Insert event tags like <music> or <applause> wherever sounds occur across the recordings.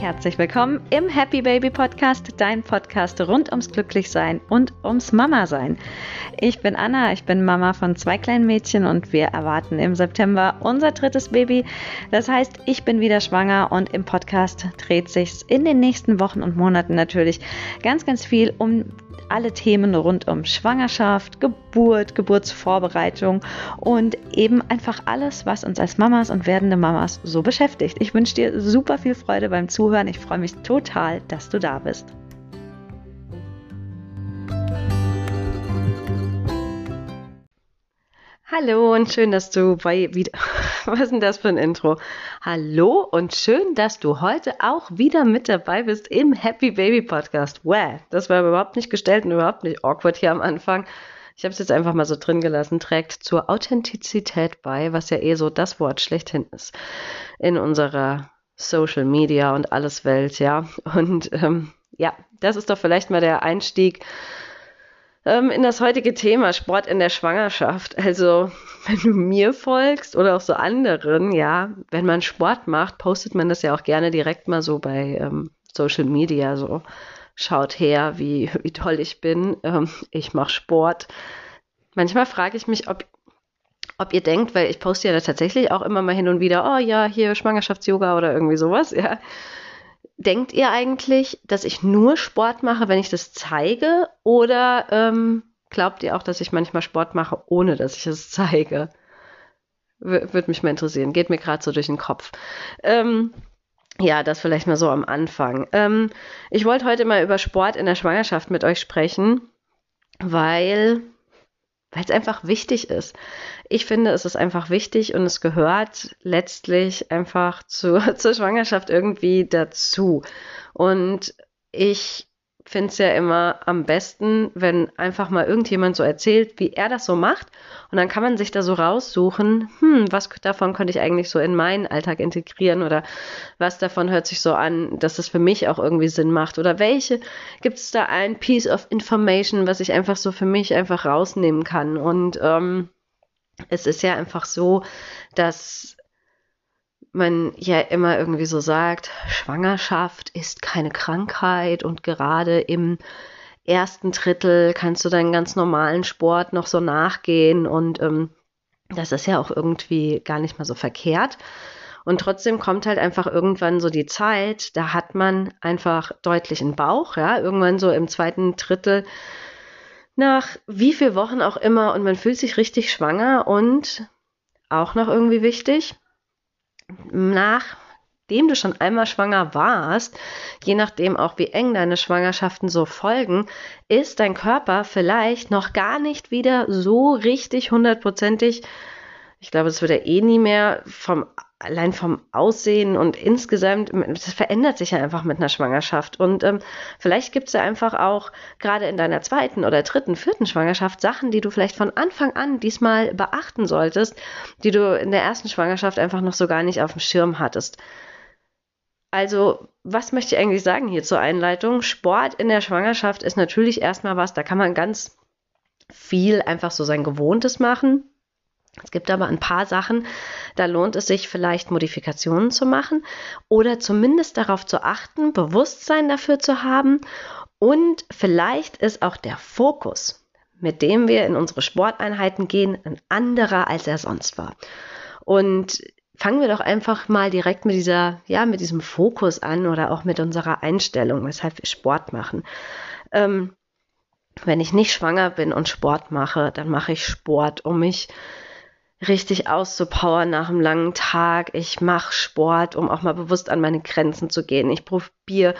Herzlich willkommen im Happy Baby Podcast, dein Podcast rund ums Glücklichsein und ums Mama-Sein. Ich bin Anna, ich bin Mama von zwei kleinen Mädchen und wir erwarten im September unser drittes Baby. Das heißt, ich bin wieder schwanger und im Podcast dreht sich in den nächsten Wochen und Monaten natürlich ganz, ganz viel um alle Themen rund um Schwangerschaft, Geburt, Geburtsvorbereitung und eben einfach alles, was uns als Mamas und werdende Mamas so beschäftigt. Ich wünsche dir super viel Freude beim Zuhören. Ich freue mich total, dass du da bist. Hallo und schön, dass du bei wieder. <laughs> Was ist denn das für ein Intro? Hallo und schön, dass du heute auch wieder mit dabei bist im Happy Baby Podcast. Wow, das war überhaupt nicht gestellt und überhaupt nicht awkward hier am Anfang. Ich habe es jetzt einfach mal so drin gelassen. Trägt zur Authentizität bei, was ja eh so das Wort schlechthin ist in unserer Social Media und alles Welt, ja. Und ähm, ja, das ist doch vielleicht mal der Einstieg ähm, in das heutige Thema Sport in der Schwangerschaft. Also, <laughs> wenn du mir folgst oder auch so anderen, ja, wenn man Sport macht, postet man das ja auch gerne direkt mal so bei ähm, Social Media, so schaut her, wie, wie toll ich bin. Ähm, ich mache Sport. Manchmal frage ich mich, ob ob ihr denkt, weil ich poste ja da tatsächlich auch immer mal hin und wieder, oh ja, hier Schwangerschafts-Yoga oder irgendwie sowas, ja. Denkt ihr eigentlich, dass ich nur Sport mache, wenn ich das zeige? Oder ähm, glaubt ihr auch, dass ich manchmal Sport mache, ohne dass ich es zeige? W Würde mich mal interessieren. Geht mir gerade so durch den Kopf. Ähm, ja, das vielleicht mal so am Anfang. Ähm, ich wollte heute mal über Sport in der Schwangerschaft mit euch sprechen, weil weil es einfach wichtig ist. Ich finde, es ist einfach wichtig und es gehört letztlich einfach <laughs> zu, zur Schwangerschaft irgendwie dazu. Und ich finde es ja immer am besten, wenn einfach mal irgendjemand so erzählt, wie er das so macht. Und dann kann man sich da so raussuchen, hm, was davon könnte ich eigentlich so in meinen Alltag integrieren oder was davon hört sich so an, dass es für mich auch irgendwie Sinn macht oder welche gibt es da ein Piece of Information, was ich einfach so für mich einfach rausnehmen kann. Und ähm, es ist ja einfach so, dass man ja immer irgendwie so sagt, Schwangerschaft ist keine Krankheit und gerade im ersten Drittel kannst du deinen ganz normalen Sport noch so nachgehen und ähm, das ist ja auch irgendwie gar nicht mal so verkehrt. Und trotzdem kommt halt einfach irgendwann so die Zeit, da hat man einfach deutlich einen Bauch, ja, irgendwann so im zweiten Drittel nach wie viel Wochen auch immer und man fühlt sich richtig schwanger und auch noch irgendwie wichtig, nachdem du schon einmal schwanger warst, je nachdem auch wie eng deine Schwangerschaften so folgen, ist dein Körper vielleicht noch gar nicht wieder so richtig hundertprozentig. Ich glaube, es wird ja eh nie mehr vom allein vom Aussehen und insgesamt, das verändert sich ja einfach mit einer Schwangerschaft. Und ähm, vielleicht gibt es ja einfach auch gerade in deiner zweiten oder dritten, vierten Schwangerschaft Sachen, die du vielleicht von Anfang an diesmal beachten solltest, die du in der ersten Schwangerschaft einfach noch so gar nicht auf dem Schirm hattest. Also, was möchte ich eigentlich sagen hier zur Einleitung? Sport in der Schwangerschaft ist natürlich erstmal was, da kann man ganz viel einfach so sein Gewohntes machen es gibt aber ein paar Sachen, da lohnt es sich vielleicht Modifikationen zu machen oder zumindest darauf zu achten, Bewusstsein dafür zu haben und vielleicht ist auch der Fokus, mit dem wir in unsere Sporteinheiten gehen, ein anderer, als er sonst war. Und fangen wir doch einfach mal direkt mit dieser, ja, mit diesem Fokus an oder auch mit unserer Einstellung, weshalb wir Sport machen. Ähm, wenn ich nicht schwanger bin und Sport mache, dann mache ich Sport, um mich richtig auszupowern nach einem langen Tag. Ich mache Sport, um auch mal bewusst an meine Grenzen zu gehen. Ich probiere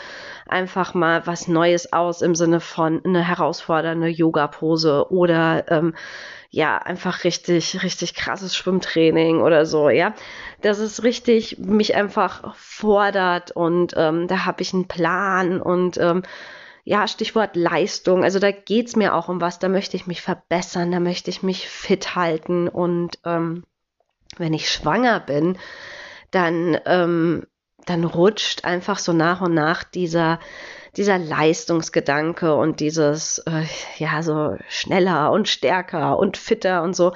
einfach mal was Neues aus im Sinne von eine herausfordernde Yoga-Pose oder ähm, ja, einfach richtig, richtig krasses Schwimmtraining oder so, ja. Das ist richtig, mich einfach fordert und ähm, da habe ich einen Plan und ähm, ja, Stichwort Leistung. Also da geht es mir auch um was, da möchte ich mich verbessern, da möchte ich mich fit halten. Und ähm, wenn ich schwanger bin, dann, ähm, dann rutscht einfach so nach und nach dieser, dieser Leistungsgedanke und dieses, äh, ja, so schneller und stärker und fitter und so,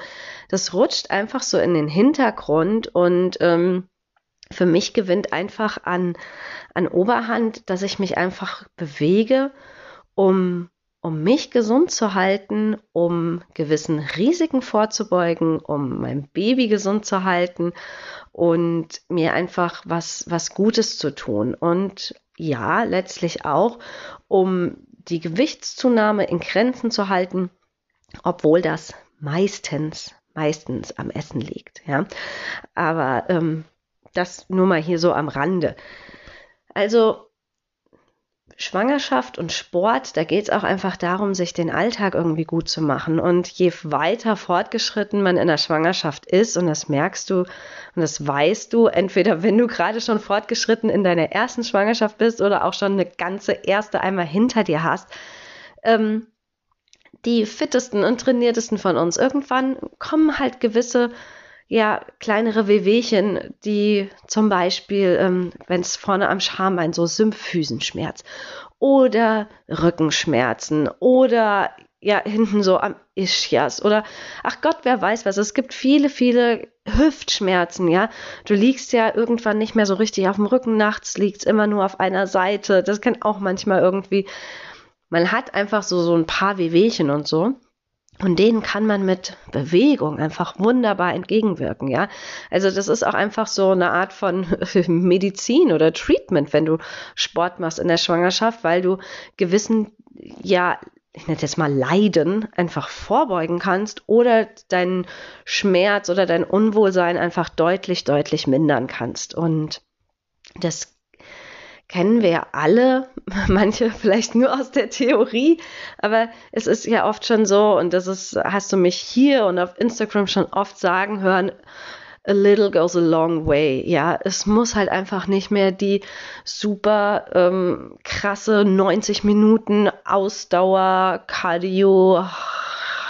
das rutscht einfach so in den Hintergrund und ähm, für mich gewinnt einfach an, an Oberhand, dass ich mich einfach bewege, um, um mich gesund zu halten, um gewissen Risiken vorzubeugen, um mein Baby gesund zu halten und mir einfach was, was Gutes zu tun. Und ja, letztlich auch, um die Gewichtszunahme in Grenzen zu halten, obwohl das meistens, meistens am Essen liegt. Ja. Aber ähm, das nur mal hier so am Rande. Also Schwangerschaft und Sport, da geht es auch einfach darum, sich den Alltag irgendwie gut zu machen. Und je weiter fortgeschritten man in der Schwangerschaft ist, und das merkst du und das weißt du, entweder wenn du gerade schon fortgeschritten in deiner ersten Schwangerschaft bist oder auch schon eine ganze erste einmal hinter dir hast, ähm, die fittesten und trainiertesten von uns, irgendwann kommen halt gewisse ja, kleinere Wehwehchen, die zum Beispiel, ähm, wenn es vorne am Schambein so Symphysenschmerz oder Rückenschmerzen oder ja, hinten so am Ischias oder ach Gott, wer weiß was. Es gibt viele, viele Hüftschmerzen, ja. Du liegst ja irgendwann nicht mehr so richtig auf dem Rücken, nachts liegst immer nur auf einer Seite. Das kann auch manchmal irgendwie. Man hat einfach so, so ein paar Wehwehchen und so. Und denen kann man mit Bewegung einfach wunderbar entgegenwirken, ja. Also das ist auch einfach so eine Art von <laughs> Medizin oder Treatment, wenn du Sport machst in der Schwangerschaft, weil du gewissen, ja, ich nenne es jetzt mal Leiden einfach vorbeugen kannst oder deinen Schmerz oder dein Unwohlsein einfach deutlich, deutlich mindern kannst. Und das kennen wir ja alle, <laughs> manche vielleicht nur aus der Theorie, aber es ist ja oft schon so, und das ist, hast du mich hier und auf Instagram schon oft sagen hören, a little goes a long way. Ja, es muss halt einfach nicht mehr die super ähm, krasse 90 Minuten Ausdauer Cardio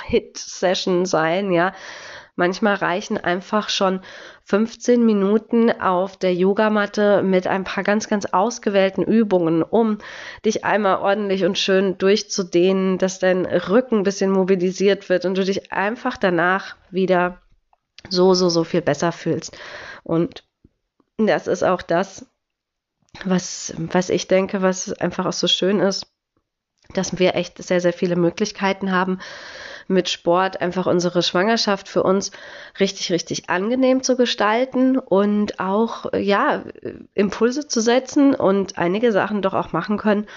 Hit Session sein, ja. Manchmal reichen einfach schon 15 Minuten auf der Yogamatte mit ein paar ganz, ganz ausgewählten Übungen, um dich einmal ordentlich und schön durchzudehnen, dass dein Rücken ein bisschen mobilisiert wird und du dich einfach danach wieder so, so, so viel besser fühlst. Und das ist auch das, was, was ich denke, was einfach auch so schön ist, dass wir echt sehr, sehr viele Möglichkeiten haben, mit Sport einfach unsere Schwangerschaft für uns richtig, richtig angenehm zu gestalten und auch, ja, Impulse zu setzen und einige Sachen doch auch machen können,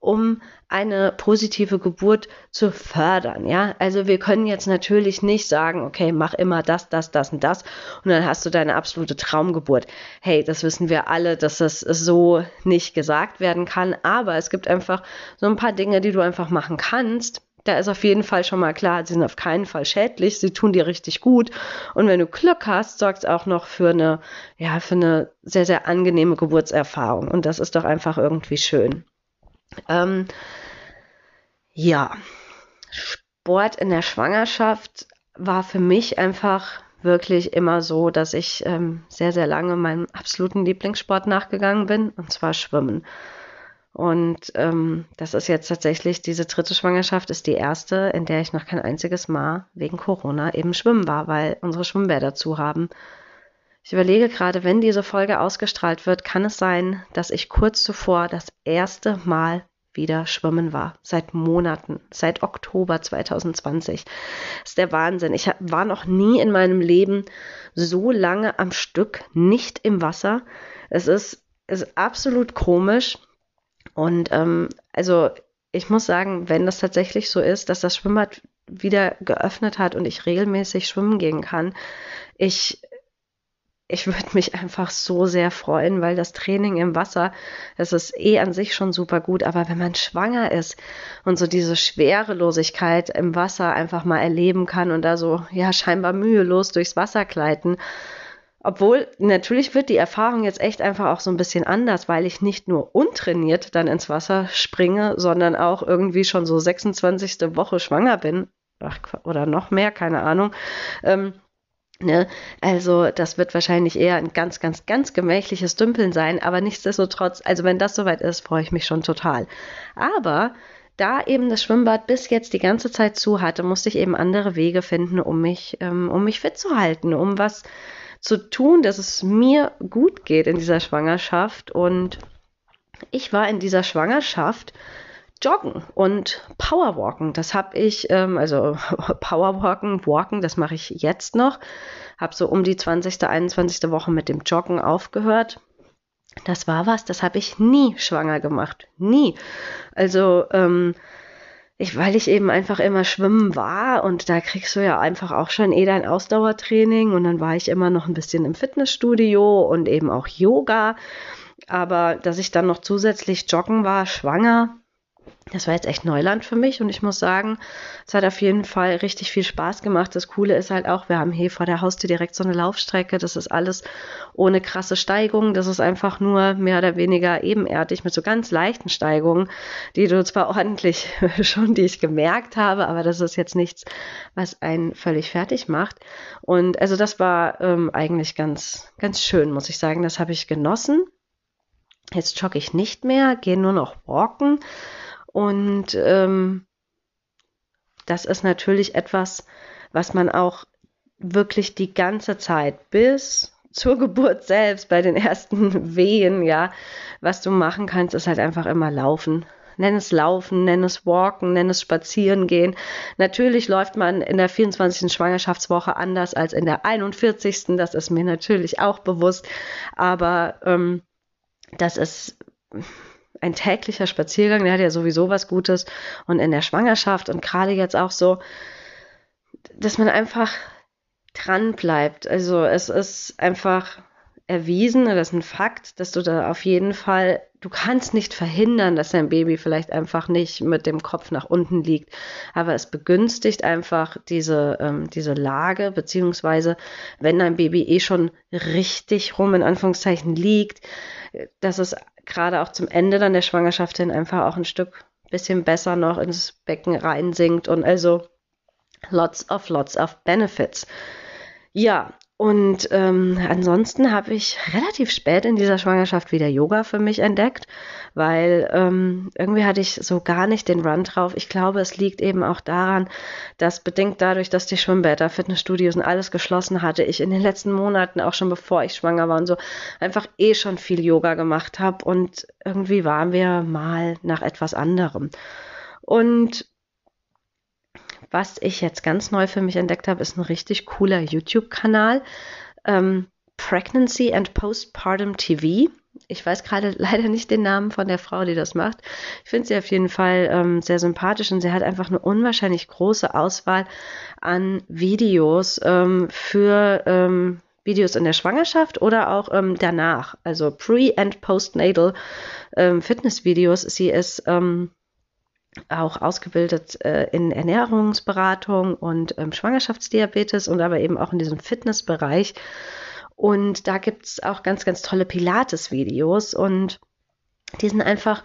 um eine positive Geburt zu fördern. Ja, also wir können jetzt natürlich nicht sagen, okay, mach immer das, das, das und das und dann hast du deine absolute Traumgeburt. Hey, das wissen wir alle, dass das so nicht gesagt werden kann, aber es gibt einfach so ein paar Dinge, die du einfach machen kannst, da ist auf jeden Fall schon mal klar, sie sind auf keinen Fall schädlich, sie tun dir richtig gut. Und wenn du Glück hast, sorgt es auch noch für eine, ja, für eine sehr, sehr angenehme Geburtserfahrung. Und das ist doch einfach irgendwie schön. Ähm, ja, Sport in der Schwangerschaft war für mich einfach wirklich immer so, dass ich ähm, sehr, sehr lange meinem absoluten Lieblingssport nachgegangen bin, und zwar Schwimmen. Und ähm, das ist jetzt tatsächlich, diese dritte Schwangerschaft ist die erste, in der ich noch kein einziges Mal wegen Corona eben schwimmen war, weil unsere Schwimmbäder zu haben. Ich überlege gerade, wenn diese Folge ausgestrahlt wird, kann es sein, dass ich kurz zuvor das erste Mal wieder schwimmen war. Seit Monaten, seit Oktober 2020. Das ist der Wahnsinn. Ich war noch nie in meinem Leben so lange am Stück nicht im Wasser. Es ist, ist absolut komisch. Und ähm, also ich muss sagen, wenn das tatsächlich so ist, dass das Schwimmbad wieder geöffnet hat und ich regelmäßig schwimmen gehen kann, ich, ich würde mich einfach so sehr freuen, weil das Training im Wasser, das ist eh an sich schon super gut, aber wenn man schwanger ist und so diese Schwerelosigkeit im Wasser einfach mal erleben kann und da so, ja, scheinbar mühelos durchs Wasser gleiten, obwohl, natürlich wird die Erfahrung jetzt echt einfach auch so ein bisschen anders, weil ich nicht nur untrainiert dann ins Wasser springe, sondern auch irgendwie schon so 26. Woche schwanger bin. Ach, oder noch mehr, keine Ahnung. Ähm, Ne? Also das wird wahrscheinlich eher ein ganz, ganz, ganz gemächliches Dümpeln sein, aber nichtsdestotrotz, also wenn das soweit ist, freue ich mich schon total. Aber da eben das Schwimmbad bis jetzt die ganze Zeit zu hatte, musste ich eben andere Wege finden, um mich, ähm, um mich fit zu halten, um was zu tun, dass es mir gut geht in dieser Schwangerschaft. Und ich war in dieser Schwangerschaft Joggen und Powerwalken. Das habe ich, ähm, also <laughs> Powerwalken, Walken, das mache ich jetzt noch. Habe so um die 20., 21. Woche mit dem Joggen aufgehört. Das war was, das habe ich nie schwanger gemacht. Nie. Also, ähm, ich, weil ich eben einfach immer schwimmen war und da kriegst du ja einfach auch schon eh dein Ausdauertraining und dann war ich immer noch ein bisschen im Fitnessstudio und eben auch Yoga. Aber dass ich dann noch zusätzlich joggen war, schwanger, das war jetzt echt Neuland für mich und ich muss sagen, es hat auf jeden Fall richtig viel Spaß gemacht. Das Coole ist halt auch, wir haben hier vor der Haustür direkt so eine Laufstrecke. Das ist alles ohne krasse Steigungen. Das ist einfach nur mehr oder weniger ebenerdig mit so ganz leichten Steigungen, die du zwar ordentlich <laughs> schon, die ich gemerkt habe, aber das ist jetzt nichts, was einen völlig fertig macht. Und also das war ähm, eigentlich ganz, ganz schön, muss ich sagen. Das habe ich genossen. Jetzt jogge ich nicht mehr, gehe nur noch walken. Und ähm, das ist natürlich etwas, was man auch wirklich die ganze Zeit bis zur Geburt selbst, bei den ersten <laughs> Wehen, ja, was du machen kannst, ist halt einfach immer laufen. Nenn es Laufen, nenn es Walken, nenn es Spazieren gehen. Natürlich läuft man in der 24. Schwangerschaftswoche anders als in der 41. Das ist mir natürlich auch bewusst. Aber ähm, das ist ein täglicher Spaziergang, der hat ja sowieso was Gutes. Und in der Schwangerschaft und gerade jetzt auch so, dass man einfach dran bleibt. Also es ist einfach erwiesen, das ist ein Fakt, dass du da auf jeden Fall, du kannst nicht verhindern, dass dein Baby vielleicht einfach nicht mit dem Kopf nach unten liegt, aber es begünstigt einfach diese, ähm, diese Lage, beziehungsweise wenn dein Baby eh schon richtig rum in Anführungszeichen liegt, dass es gerade auch zum Ende dann der Schwangerschaft hin einfach auch ein Stück bisschen besser noch ins Becken reinsinkt und also lots of lots of benefits. Ja, und ähm, ansonsten habe ich relativ spät in dieser Schwangerschaft wieder Yoga für mich entdeckt, weil ähm, irgendwie hatte ich so gar nicht den Run drauf. Ich glaube, es liegt eben auch daran, dass bedingt dadurch, dass die Schwimmbäder, Fitnessstudios und alles geschlossen hatte, ich in den letzten Monaten, auch schon bevor ich schwanger war und so, einfach eh schon viel Yoga gemacht habe und irgendwie waren wir mal nach etwas anderem. Und was ich jetzt ganz neu für mich entdeckt habe, ist ein richtig cooler YouTube-Kanal. Ähm, Pregnancy and Postpartum TV. Ich weiß gerade <laughs> leider nicht den Namen von der Frau, die das macht. Ich finde sie auf jeden Fall ähm, sehr sympathisch und sie hat einfach eine unwahrscheinlich große Auswahl an Videos ähm, für ähm, Videos in der Schwangerschaft oder auch ähm, danach, also Pre- and Postnatal ähm, Fitnessvideos. Sie ist ähm, auch ausgebildet äh, in Ernährungsberatung und ähm, Schwangerschaftsdiabetes und aber eben auch in diesem Fitnessbereich. Und da gibt es auch ganz, ganz tolle Pilates-Videos und die sind einfach,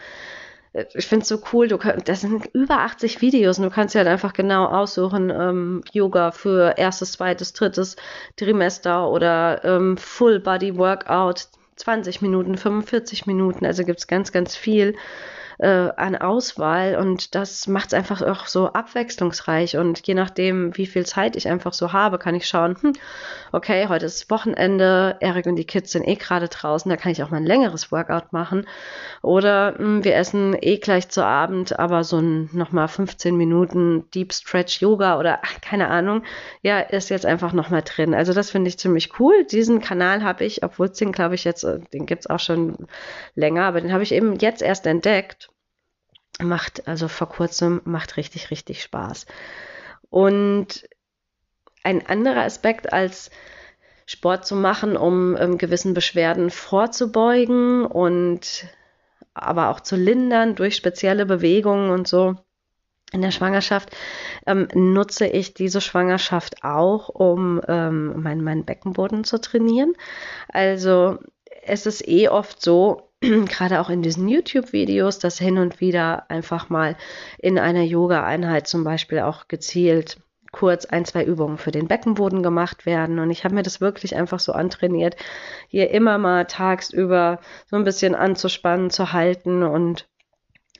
äh, ich finde es so cool, du kann, das sind über 80 Videos und du kannst ja halt einfach genau aussuchen, ähm, Yoga für erstes, zweites, drittes Trimester oder ähm, Full Body Workout, 20 Minuten, 45 Minuten, also gibt es ganz, ganz viel äh, an Auswahl und das macht es einfach auch so abwechslungsreich und je nachdem, wie viel Zeit ich einfach so habe, kann ich schauen, hm, okay, heute ist Wochenende, Erik und die Kids sind eh gerade draußen, da kann ich auch mal ein längeres Workout machen oder hm, wir essen eh gleich zu Abend, aber so ein nochmal 15 Minuten Deep Stretch Yoga oder ach, keine Ahnung, ja, ist jetzt einfach nochmal drin. Also das finde ich ziemlich cool. Diesen Kanal habe ich, obwohl es den glaube ich jetzt, äh, den gibt es auch schon länger, aber den habe ich eben jetzt erst entdeckt macht also vor kurzem, macht richtig, richtig Spaß. Und ein anderer Aspekt als Sport zu machen, um ähm, gewissen Beschwerden vorzubeugen und aber auch zu lindern durch spezielle Bewegungen und so. In der Schwangerschaft ähm, nutze ich diese Schwangerschaft auch, um ähm, meinen mein Beckenboden zu trainieren. Also es ist eh oft so, <clears throat> gerade auch in diesen YouTube-Videos, dass hin und wieder einfach mal in einer Yoga-Einheit zum Beispiel auch gezielt kurz ein, zwei Übungen für den Beckenboden gemacht werden. Und ich habe mir das wirklich einfach so antrainiert, hier immer mal tagsüber so ein bisschen anzuspannen, zu halten und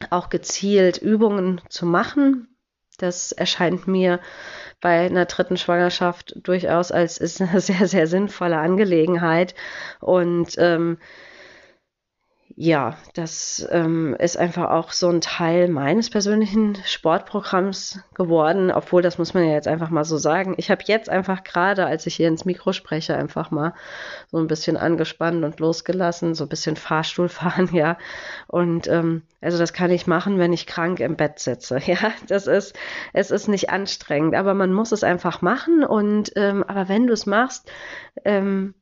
auch gezielt Übungen zu machen. Das erscheint mir bei einer dritten Schwangerschaft durchaus als ist eine <laughs> sehr, sehr sinnvolle Angelegenheit. Und ähm, ja, das ähm, ist einfach auch so ein Teil meines persönlichen Sportprogramms geworden, obwohl das muss man ja jetzt einfach mal so sagen. Ich habe jetzt einfach gerade, als ich hier ins Mikro spreche, einfach mal so ein bisschen angespannt und losgelassen, so ein bisschen Fahrstuhl fahren, <laughs> ja. Und ähm, also das kann ich machen, wenn ich krank im Bett sitze. <laughs> Ja, das ist, es ist nicht anstrengend, aber man muss es einfach machen. Und ähm, aber wenn du es machst, ähm,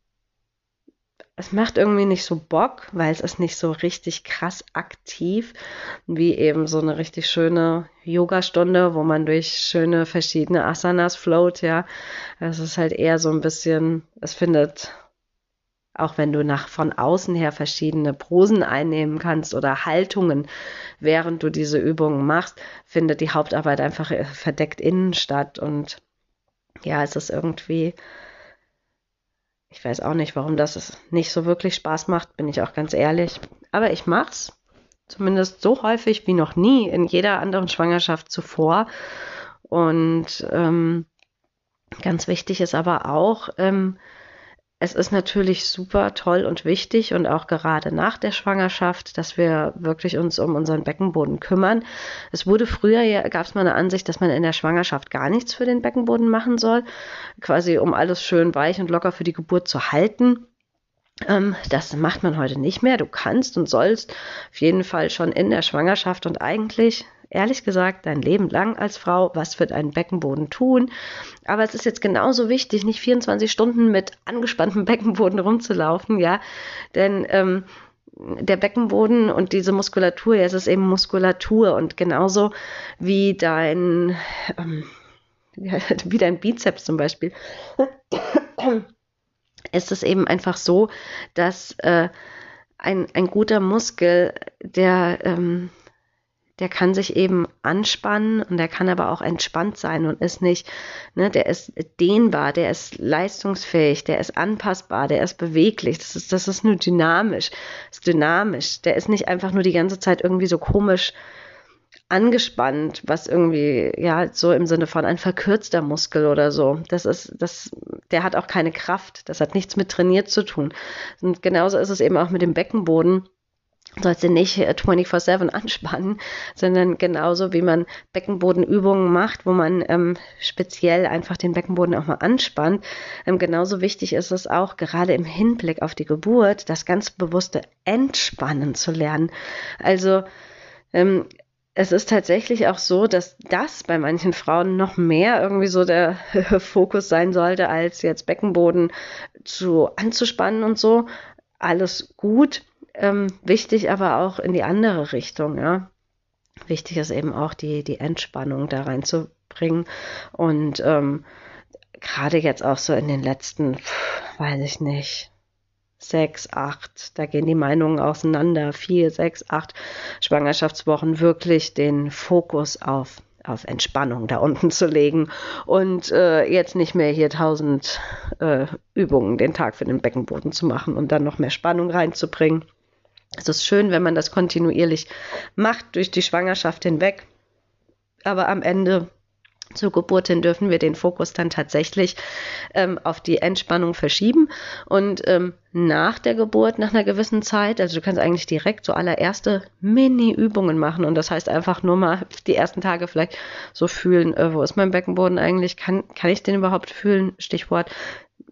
es macht irgendwie nicht so Bock, weil es ist nicht so richtig krass aktiv, wie eben so eine richtig schöne Yoga-Stunde, wo man durch schöne verschiedene Asanas float, ja. Es ist halt eher so ein bisschen, es findet, auch wenn du nach von außen her verschiedene Posen einnehmen kannst oder Haltungen, während du diese Übungen machst, findet die Hauptarbeit einfach verdeckt innen statt und ja, es ist irgendwie, ich weiß auch nicht, warum das nicht so wirklich Spaß macht, bin ich auch ganz ehrlich. Aber ich mach's. Zumindest so häufig wie noch nie in jeder anderen Schwangerschaft zuvor. Und ähm, ganz wichtig ist aber auch, ähm, es ist natürlich super toll und wichtig und auch gerade nach der Schwangerschaft, dass wir wirklich uns um unseren Beckenboden kümmern. Es wurde früher, ja, gab es mal eine Ansicht, dass man in der Schwangerschaft gar nichts für den Beckenboden machen soll, quasi um alles schön weich und locker für die Geburt zu halten. Ähm, das macht man heute nicht mehr. Du kannst und sollst auf jeden Fall schon in der Schwangerschaft und eigentlich ehrlich gesagt dein Leben lang als Frau was für deinen Beckenboden tun. Aber es ist jetzt genauso wichtig, nicht 24 Stunden mit angespanntem <laughs> Beckenboden rumzulaufen, ja, denn ähm, der Beckenboden und diese Muskulatur, ja, es ist eben Muskulatur und genauso wie dein, ähm, <laughs> wie dein Bizeps zum Beispiel, <clears throat> ist es eben einfach so, dass äh, ein, ein guter Muskel, der ähm, der kann sich eben anspannen und der kann aber auch entspannt sein und ist nicht, ne, der ist dehnbar, der ist leistungsfähig, der ist anpassbar, der ist beweglich, das ist, das ist nur dynamisch, ist dynamisch, der ist nicht einfach nur die ganze Zeit irgendwie so komisch angespannt, was irgendwie, ja, so im Sinne von ein verkürzter Muskel oder so. Das ist, das, der hat auch keine Kraft. Das hat nichts mit trainiert zu tun. Und genauso ist es eben auch mit dem Beckenboden sollst du nicht 24-7 anspannen, sondern genauso wie man Beckenbodenübungen macht, wo man ähm, speziell einfach den Beckenboden auch mal anspannt. Ähm, genauso wichtig ist es auch, gerade im Hinblick auf die Geburt, das ganz bewusste Entspannen zu lernen. Also ähm, es ist tatsächlich auch so, dass das bei manchen Frauen noch mehr irgendwie so der <laughs> Fokus sein sollte, als jetzt Beckenboden zu anzuspannen und so. Alles gut ähm, wichtig aber auch in die andere Richtung, ja. Wichtig ist eben auch die, die Entspannung da reinzubringen. Und ähm, gerade jetzt auch so in den letzten, pff, weiß ich nicht, sechs, acht, da gehen die Meinungen auseinander, vier, sechs, acht Schwangerschaftswochen wirklich den Fokus auf auf Entspannung da unten zu legen und äh, jetzt nicht mehr hier tausend äh, Übungen den Tag für den Beckenboden zu machen und dann noch mehr Spannung reinzubringen. Es ist schön, wenn man das kontinuierlich macht durch die Schwangerschaft hinweg. Aber am Ende zur Geburt hin dürfen wir den Fokus dann tatsächlich ähm, auf die Entspannung verschieben. Und ähm, nach der Geburt, nach einer gewissen Zeit, also du kannst eigentlich direkt so allererste Mini-Übungen machen. Und das heißt einfach nur mal die ersten Tage vielleicht so fühlen, äh, wo ist mein Beckenboden eigentlich? Kann, kann ich den überhaupt fühlen? Stichwort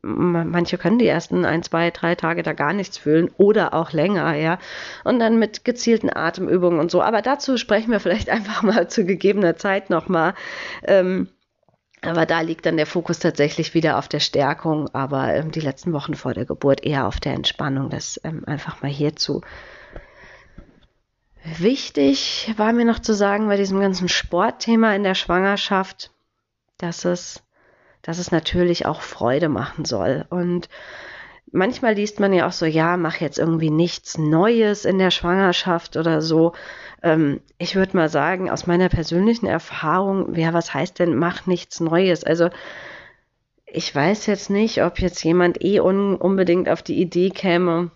manche können die ersten ein, zwei, drei Tage da gar nichts fühlen oder auch länger, ja. Und dann mit gezielten Atemübungen und so. Aber dazu sprechen wir vielleicht <laughs> einfach mal zu gegebener Zeit nochmal. Ähm, aber da liegt dann der Fokus tatsächlich wieder auf der Stärkung, aber ähm, die letzten Wochen vor der Geburt eher auf der Entspannung. Das ähm, einfach mal hierzu. Wichtig war mir noch zu sagen bei diesem ganzen Sportthema in der Schwangerschaft, dass es dass es natürlich auch Freude machen soll. Und manchmal liest man ja auch so, ja, mach jetzt irgendwie nichts Neues in der Schwangerschaft oder so. Ähm, ich würde mal sagen, aus meiner persönlichen Erfahrung, ja, was heißt denn, mach nichts Neues? Also, ich weiß jetzt nicht, ob jetzt jemand eh un unbedingt auf die Idee käme,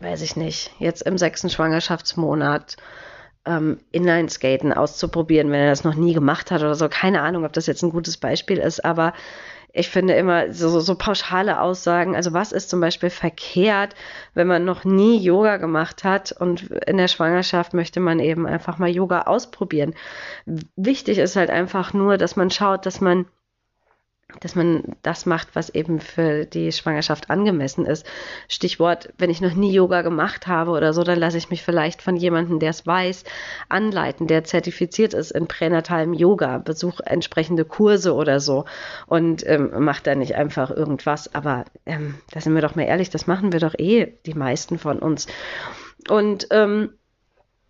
weiß ich nicht, jetzt im sechsten Schwangerschaftsmonat ähm, Inline-Skaten auszuprobieren, wenn er das noch nie gemacht hat oder so. Keine Ahnung, ob das jetzt ein gutes Beispiel ist, aber ich finde immer so, so pauschale Aussagen, also was ist zum Beispiel verkehrt, wenn man noch nie Yoga gemacht hat und in der Schwangerschaft möchte man eben einfach mal Yoga ausprobieren. Wichtig ist halt einfach nur, dass man schaut, dass man dass man das macht, was eben für die Schwangerschaft angemessen ist. Stichwort, wenn ich noch nie Yoga gemacht habe oder so, dann lasse ich mich vielleicht von jemandem, der es weiß, anleiten, der zertifiziert ist in pränatalem Yoga, besuche entsprechende Kurse oder so und ähm, macht da nicht einfach irgendwas. Aber ähm, da sind wir doch mal ehrlich, das machen wir doch eh die meisten von uns. Und ähm,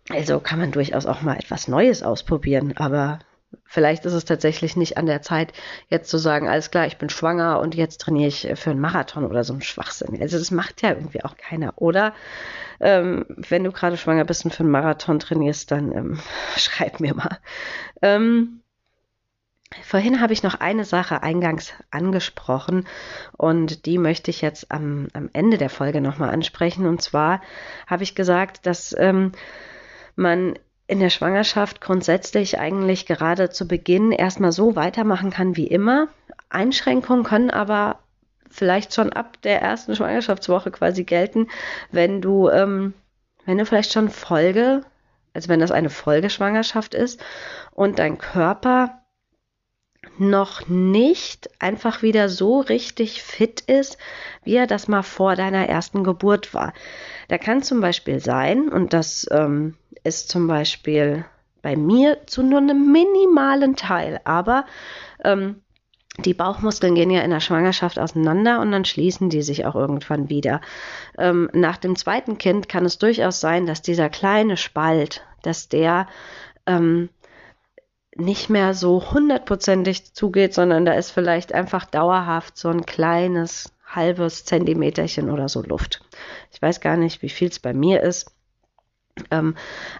also kann man durchaus auch mal etwas Neues ausprobieren, aber Vielleicht ist es tatsächlich nicht an der Zeit, jetzt zu sagen, alles klar, ich bin schwanger und jetzt trainiere ich für einen Marathon oder so ein Schwachsinn. Also das macht ja irgendwie auch keiner. Oder ähm, wenn du gerade schwanger bist und für einen Marathon trainierst, dann ähm, <laughs> schreib mir mal. Ähm, Vorhin habe ich noch eine Sache eingangs angesprochen und die möchte ich jetzt am, am Ende der Folge nochmal ansprechen. Und zwar habe ich gesagt, dass ähm, man in der Schwangerschaft grundsätzlich eigentlich gerade zu Beginn erstmal so weitermachen kann wie immer. Einschränkungen können aber vielleicht schon ab der ersten Schwangerschaftswoche quasi gelten, wenn du, ähm, wenn du vielleicht schon Folge, also wenn das eine Folgeschwangerschaft ist und dein Körper noch nicht einfach wieder so richtig fit ist, wie er das mal vor deiner ersten Geburt war. Da kann zum Beispiel sein, und das ähm, ist zum Beispiel bei mir zu nur einem minimalen Teil, aber ähm, die Bauchmuskeln gehen ja in der Schwangerschaft auseinander und dann schließen die sich auch irgendwann wieder. Ähm, nach dem zweiten Kind kann es durchaus sein, dass dieser kleine Spalt, dass der ähm, nicht mehr so hundertprozentig zugeht, sondern da ist vielleicht einfach dauerhaft so ein kleines halbes Zentimeterchen oder so Luft. Ich weiß gar nicht, wie viel es bei mir ist. Ähm,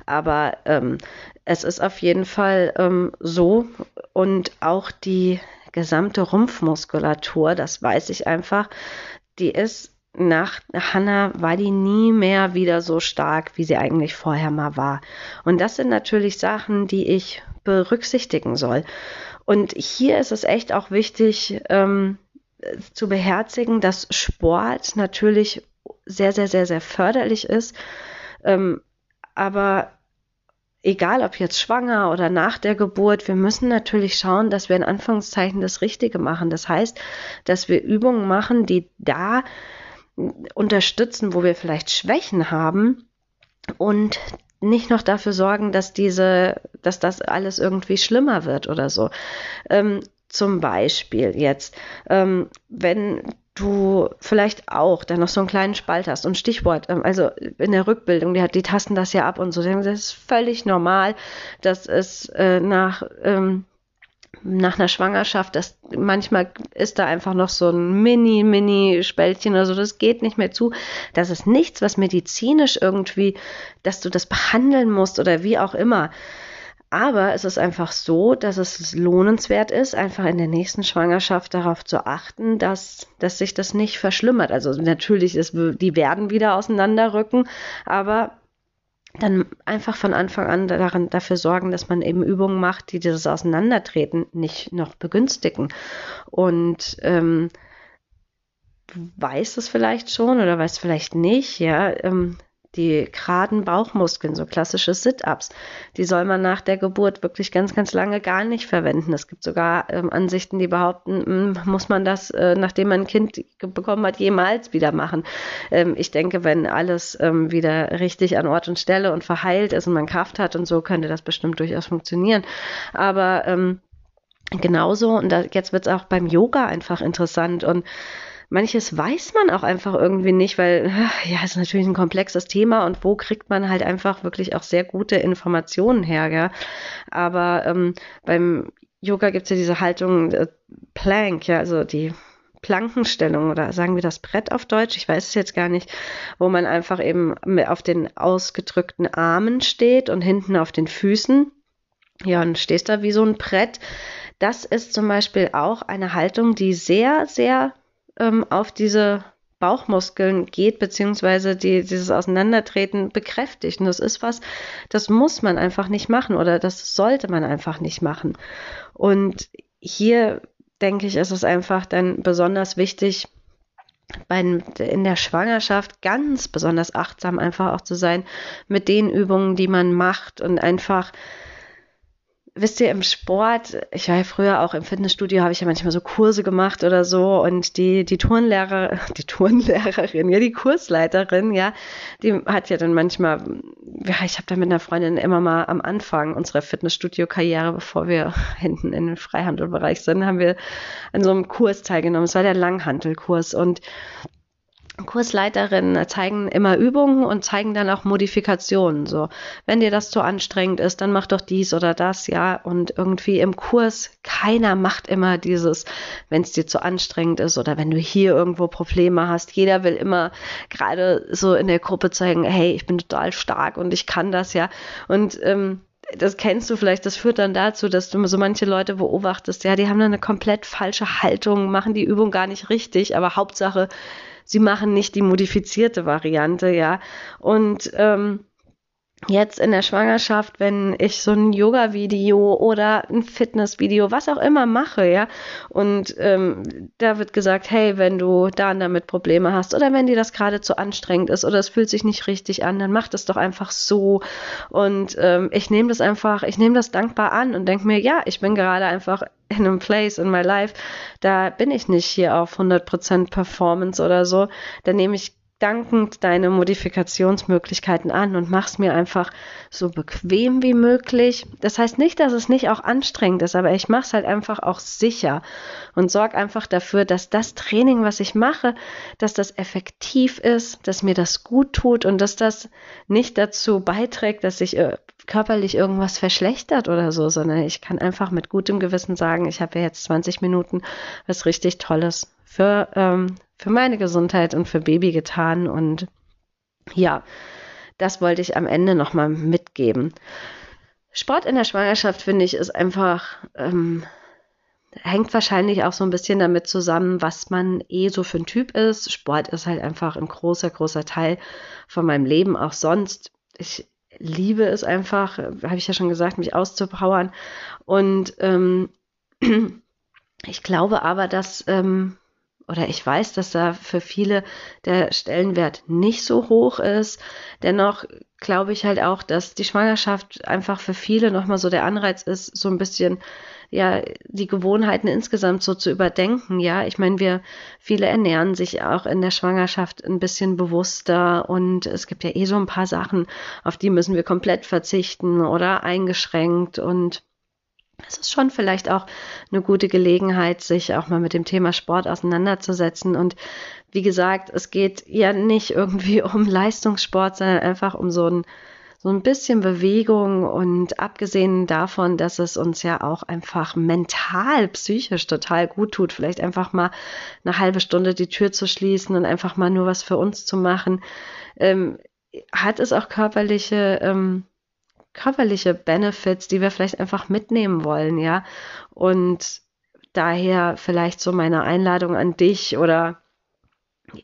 aber ähm, es ist auf jeden Fall ähm, so und auch die gesamte Rumpfmuskulatur, das weiß ich einfach, die ist nach Hannah war die nie mehr wieder so stark, wie sie eigentlich vorher mal war. Und das sind natürlich Sachen, die ich berücksichtigen soll. Und hier ist es echt auch wichtig ähm, zu beherzigen, dass Sport natürlich sehr, sehr, sehr, sehr förderlich ist. Ähm, aber egal ob jetzt schwanger oder nach der Geburt, wir müssen natürlich schauen, dass wir in Anführungszeichen das Richtige machen. Das heißt, dass wir Übungen machen, die da unterstützen, wo wir vielleicht Schwächen haben und nicht noch dafür sorgen, dass diese, dass das alles irgendwie schlimmer wird oder so. Ähm, zum Beispiel jetzt, ähm, wenn du vielleicht auch dann noch so einen kleinen Spalt hast und Stichwort, ähm, also in der Rückbildung, die, die tasten das ja ab und so, das ist völlig normal, dass es äh, nach ähm, nach einer Schwangerschaft, das manchmal ist da einfach noch so ein mini, mini Spältchen oder so, das geht nicht mehr zu. Das ist nichts, was medizinisch irgendwie, dass du das behandeln musst oder wie auch immer. Aber es ist einfach so, dass es lohnenswert ist, einfach in der nächsten Schwangerschaft darauf zu achten, dass, dass sich das nicht verschlimmert. Also natürlich, ist, die werden wieder auseinanderrücken, aber dann einfach von Anfang an daran, dafür sorgen, dass man eben Übungen macht, die dieses Auseinandertreten nicht noch begünstigen. Und ähm, du weißt es vielleicht schon oder weißt vielleicht nicht, ja, ähm, die geraden Bauchmuskeln, so klassische Sit-ups, die soll man nach der Geburt wirklich ganz, ganz lange gar nicht verwenden. Es gibt sogar ähm, Ansichten, die behaupten, mh, hm, muss man das, äh, nachdem man ein Kind bekommen hat, jemals wieder machen. Ähm, ich denke, wenn alles ähm, wieder richtig an Ort und Stelle und verheilt ist und man Kraft hat und so, könnte das bestimmt durchaus funktionieren. Aber ähm, genauso, und da, jetzt wird es auch beim Yoga einfach interessant und manches weiß man auch einfach irgendwie nicht, weil ja, es ist natürlich ein komplexes Thema und wo kriegt man halt einfach wirklich auch sehr gute Informationen her, gell? Aber ähm, beim Yoga gibt es ja diese Haltung äh, Plank, ja, also die Plankenstellung oder sagen wir das Brett auf Deutsch, ich weiß es jetzt gar nicht, wo man einfach eben auf den ausgedrückten Armen steht und hinten auf den Füßen. Ja, und stehst da wie so ein Brett. Das ist zum Beispiel auch eine Haltung, die sehr, sehr ähm, auf diese Bauchmuskeln geht, beziehungsweise die, dieses Auseinandertreten bekräftigt. Und das ist was, das muss man einfach nicht machen oder das sollte man einfach nicht machen. Und hier denke ich, ist es einfach dann besonders wichtig, bei, in der Schwangerschaft ganz besonders achtsam einfach auch zu sein mit den Übungen, die man macht und einfach wisst ihr, im Sport, ich war ja früher auch im Fitnessstudio, habe ich ja manchmal so Kurse gemacht oder so und die, die Turnlehrer, <laughs> die Turnlehrerin, ja, die Kursleiterin, ja, die hat ja dann manchmal, ja, ich habe da mit einer Freundin immer mal am Anfang unserer Fitnessstudio-Karriere, bevor wir <laughs> hinten in den Freihandelbereich sind, haben wir an so einem Kurs teilgenommen. Es war der Langhantelkurs und Kursleiterinnen zeigen immer Übungen und zeigen dann auch Modifikationen. So, wenn dir das zu anstrengend ist, dann mach doch dies oder das, ja. Und irgendwie im Kurs, keiner macht immer dieses, wenn es dir zu anstrengend ist oder wenn du hier irgendwo Probleme hast. Jeder will immer gerade so in der Gruppe zeigen, hey, ich bin total stark und ich kann das, ja. Und ähm, das kennst du vielleicht, das führt dann dazu, dass du so manche Leute beobachtest, ja, die haben dann eine komplett falsche Haltung, machen die Übung gar nicht richtig, aber Hauptsache, sie machen nicht die modifizierte Variante, ja. Und ähm, jetzt in der Schwangerschaft, wenn ich so ein Yoga-Video oder ein Fitness-Video, was auch immer mache, ja, und ähm, da wird gesagt, hey, wenn du da und damit Probleme hast oder wenn dir das gerade zu anstrengend ist oder es fühlt sich nicht richtig an, dann mach das doch einfach so. Und ähm, ich nehme das einfach, ich nehme das dankbar an und denke mir, ja, ich bin gerade einfach in einem Place in my life, da bin ich nicht hier auf 100% Performance oder so. Da nehme ich dankend deine Modifikationsmöglichkeiten an und mach's mir einfach so bequem wie möglich. Das heißt nicht, dass es nicht auch anstrengend ist, aber ich mach's halt einfach auch sicher und sorg einfach dafür, dass das Training, was ich mache, dass das effektiv ist, dass mir das gut tut und dass das nicht dazu beiträgt, dass sich äh, körperlich irgendwas verschlechtert oder so, sondern ich kann einfach mit gutem Gewissen sagen, ich habe ja jetzt 20 Minuten was richtig Tolles für, ähm, für meine Gesundheit und für Baby getan. Und ja, das wollte ich am Ende nochmal mitgeben. Sport in der Schwangerschaft, finde ich, ist einfach, ähm, hängt wahrscheinlich auch so ein bisschen damit zusammen, was man eh so für ein Typ ist. Sport ist halt einfach ein großer, großer Teil von meinem Leben, auch sonst. Ich liebe es einfach, habe ich ja schon gesagt, mich auszupowern. Und ähm, <clears throat> ich glaube aber, dass ähm, oder ich weiß, dass da für viele der Stellenwert nicht so hoch ist. Dennoch glaube ich halt auch, dass die Schwangerschaft einfach für viele nochmal so der Anreiz ist, so ein bisschen ja die Gewohnheiten insgesamt so zu überdenken. Ja, ich meine, wir viele ernähren sich auch in der Schwangerschaft ein bisschen bewusster und es gibt ja eh so ein paar Sachen, auf die müssen wir komplett verzichten oder eingeschränkt und es ist schon vielleicht auch eine gute Gelegenheit, sich auch mal mit dem Thema Sport auseinanderzusetzen. Und wie gesagt, es geht ja nicht irgendwie <laughs> um Leistungssport, sondern einfach um so ein, so ein bisschen Bewegung. Und abgesehen davon, dass es uns ja auch einfach mental, psychisch total gut tut, vielleicht einfach mal eine halbe Stunde die Tür zu schließen und einfach mal nur was für uns zu machen, ähm, hat es auch körperliche ähm, körperliche Benefits, die wir vielleicht einfach mitnehmen wollen, ja. Und daher vielleicht so meine Einladung an dich oder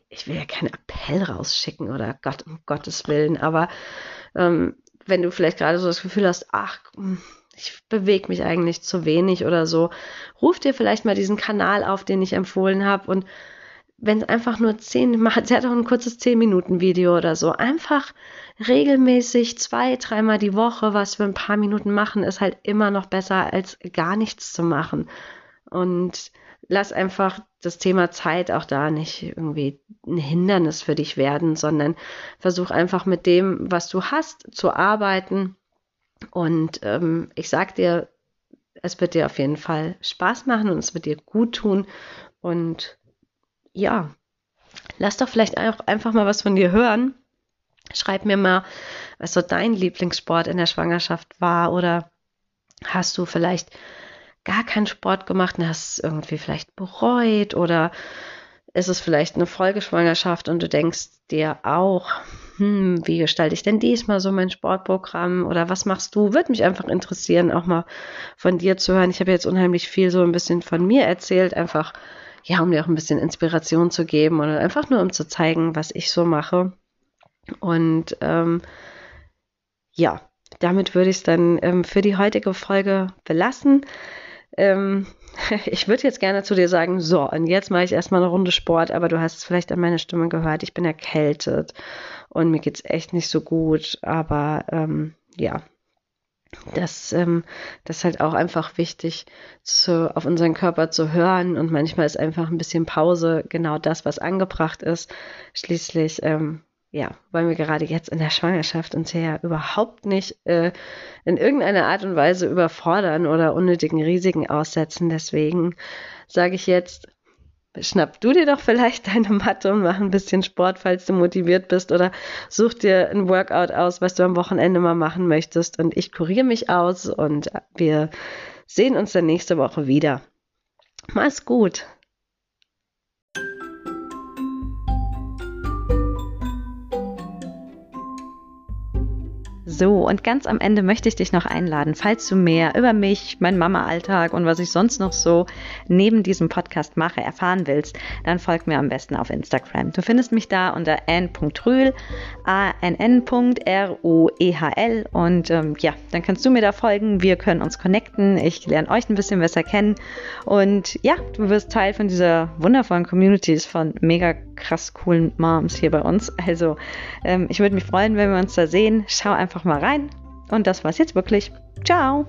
ich will ja keinen Appell rausschicken oder Gott um Gottes Willen, aber ähm, wenn du vielleicht gerade so das Gefühl hast, ach, hm, ich bewege mich eigentlich zu wenig oder so, ruf dir vielleicht mal diesen Kanal auf, den ich empfohlen habe und wenn es einfach nur zehn, sie hat auch ein kurzes zehn Minuten Video oder so, einfach regelmäßig zwei, dreimal die Woche was für ein paar Minuten machen, ist halt immer noch besser als gar nichts zu machen. Und lass einfach das Thema Zeit auch da nicht irgendwie ein Hindernis für dich werden, sondern versuch einfach mit dem, was du hast, zu arbeiten. Und ähm, ich sag dir, es wird dir auf jeden Fall Spaß machen und es wird dir gut tun. Und ja, lass doch vielleicht auch einfach mal was von dir hören. Schreib mir mal, was so dein Lieblingssport in der Schwangerschaft war oder hast du vielleicht gar keinen Sport gemacht und hast es irgendwie vielleicht bereut oder ist es vielleicht eine Folgeschwangerschaft und du denkst dir auch, hm, wie gestalte ich denn diesmal so mein Sportprogramm oder was machst du? Würde mich einfach interessieren, auch mal von dir zu hören. Ich habe jetzt unheimlich viel so ein bisschen von mir erzählt, einfach ja, um dir auch ein bisschen Inspiration zu geben oder einfach nur um zu zeigen, was ich so mache. Und ähm, ja, damit würde ich es dann ähm, für die heutige Folge belassen. Ähm, <laughs> ich würde jetzt gerne zu dir sagen, so, und jetzt mache ich erstmal eine Runde Sport, aber du hast es vielleicht an meiner Stimme gehört, ich bin erkältet und mir geht es echt nicht so gut, aber ähm, ja, das, ähm, das ist halt auch einfach wichtig, zu, auf unseren Körper zu hören und manchmal ist einfach ein bisschen Pause genau das, was angebracht ist. Schließlich ähm, ja, wollen wir gerade jetzt in der Schwangerschaft uns ja überhaupt nicht äh, in irgendeiner Art und Weise überfordern oder unnötigen Risiken aussetzen. Deswegen sage ich jetzt, schnapp du dir doch vielleicht <laughs> deine Matte und mach ein bisschen Sport, falls du motiviert bist oder such dir ein Workout aus, was du am Wochenende mal machen möchtest und ich kuriere mich aus und wir sehen uns dann nächste Woche wieder. Mach's gut. So, und ganz am Ende möchte ich dich noch einladen, falls du mehr über mich, meinen Mama-Alltag und was ich sonst noch so neben diesem Podcast mache, erfahren willst, dann folg mir am besten auf Instagram. Du findest mich da unter n.rühl, a-n-n.r-u-e-h-l und ähm, ja, dann kannst du mir da folgen, wir können uns connecten, ich lerne euch ein bisschen besser kennen. Und ja, du wirst Teil von dieser wundervollen Community. Von mega krass coolen Moms hier bei uns. Also ähm, ich würde mich freuen, wenn wir uns da sehen. Schau einfach mal rein. Und das war's jetzt wirklich. Ciao!